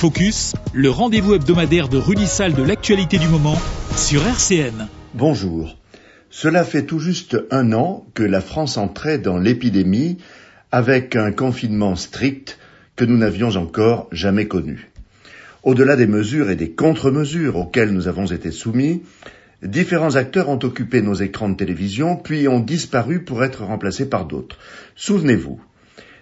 Focus, le rendez-vous hebdomadaire de Rudy Salle de l'actualité du moment sur RCN. Bonjour. Cela fait tout juste un an que la France entrait dans l'épidémie avec un confinement strict que nous n'avions encore jamais connu. Au-delà des mesures et des contre-mesures auxquelles nous avons été soumis, différents acteurs ont occupé nos écrans de télévision puis ont disparu pour être remplacés par d'autres. Souvenez-vous,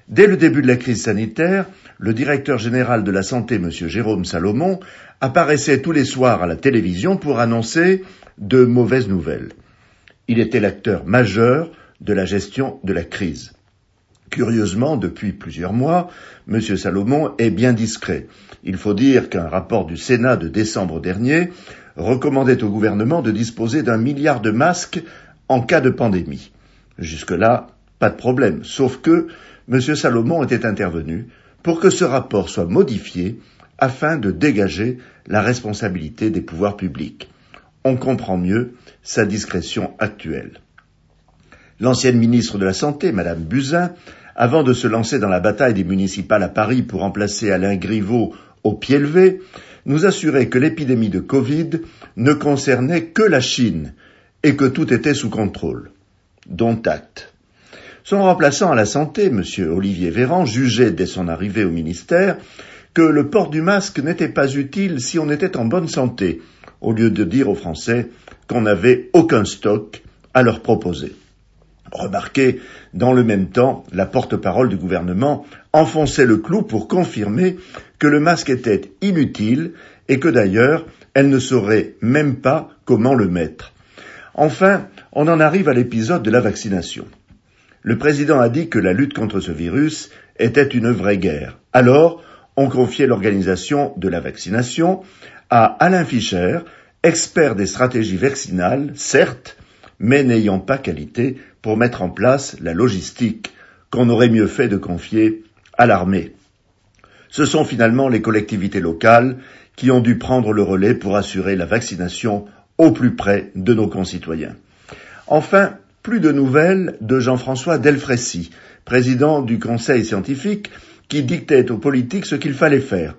Dès le début de la crise sanitaire, le directeur général de la santé, M. Jérôme Salomon, apparaissait tous les soirs à la télévision pour annoncer de mauvaises nouvelles. Il était l'acteur majeur de la gestion de la crise. Curieusement, depuis plusieurs mois, M. Salomon est bien discret. Il faut dire qu'un rapport du Sénat de décembre dernier recommandait au gouvernement de disposer d'un milliard de masques en cas de pandémie. Jusque-là, pas de problème, sauf que M. Salomon était intervenu pour que ce rapport soit modifié afin de dégager la responsabilité des pouvoirs publics. On comprend mieux sa discrétion actuelle. L'ancienne ministre de la Santé, Madame Buzyn, avant de se lancer dans la bataille des municipales à Paris pour remplacer Alain Griveaux au pied levé, nous assurait que l'épidémie de Covid ne concernait que la Chine et que tout était sous contrôle. Dont acte. Son remplaçant à la santé, M. Olivier Véran, jugeait dès son arrivée au ministère que le port du masque n'était pas utile si on était en bonne santé, au lieu de dire aux Français qu'on n'avait aucun stock à leur proposer. Remarquez, dans le même temps, la porte-parole du gouvernement enfonçait le clou pour confirmer que le masque était inutile et que d'ailleurs, elle ne saurait même pas comment le mettre. Enfin, on en arrive à l'épisode de la vaccination. Le président a dit que la lutte contre ce virus était une vraie guerre. Alors, on confiait l'organisation de la vaccination à Alain Fischer, expert des stratégies vaccinales, certes, mais n'ayant pas qualité pour mettre en place la logistique qu'on aurait mieux fait de confier à l'armée. Ce sont finalement les collectivités locales qui ont dû prendre le relais pour assurer la vaccination au plus près de nos concitoyens. Enfin, plus de nouvelles de Jean-François Delfrécy, président du Conseil scientifique, qui dictait aux politiques ce qu'il fallait faire.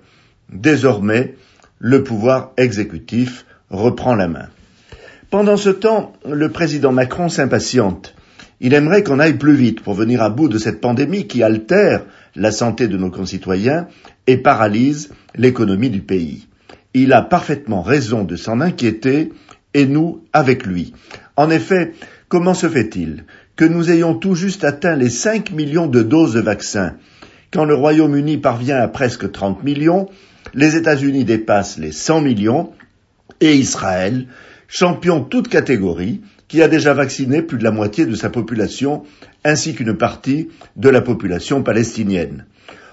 Désormais, le pouvoir exécutif reprend la main. Pendant ce temps, le président Macron s'impatiente. Il aimerait qu'on aille plus vite pour venir à bout de cette pandémie qui altère la santé de nos concitoyens et paralyse l'économie du pays. Il a parfaitement raison de s'en inquiéter et nous avec lui. En effet, Comment se fait-il que nous ayons tout juste atteint les 5 millions de doses de vaccins quand le Royaume-Uni parvient à presque 30 millions, les États-Unis dépassent les 100 millions et Israël, champion toute catégorie, qui a déjà vacciné plus de la moitié de sa population ainsi qu'une partie de la population palestinienne.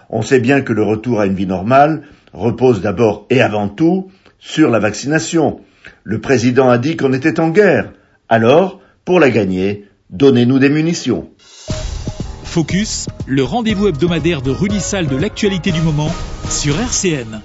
On sait bien que le retour à une vie normale repose d'abord et avant tout sur la vaccination. Le président a dit qu'on était en guerre. Alors, pour la gagner, donnez-nous des munitions. Focus, le rendez-vous hebdomadaire de Salle de l'actualité du moment sur RCN.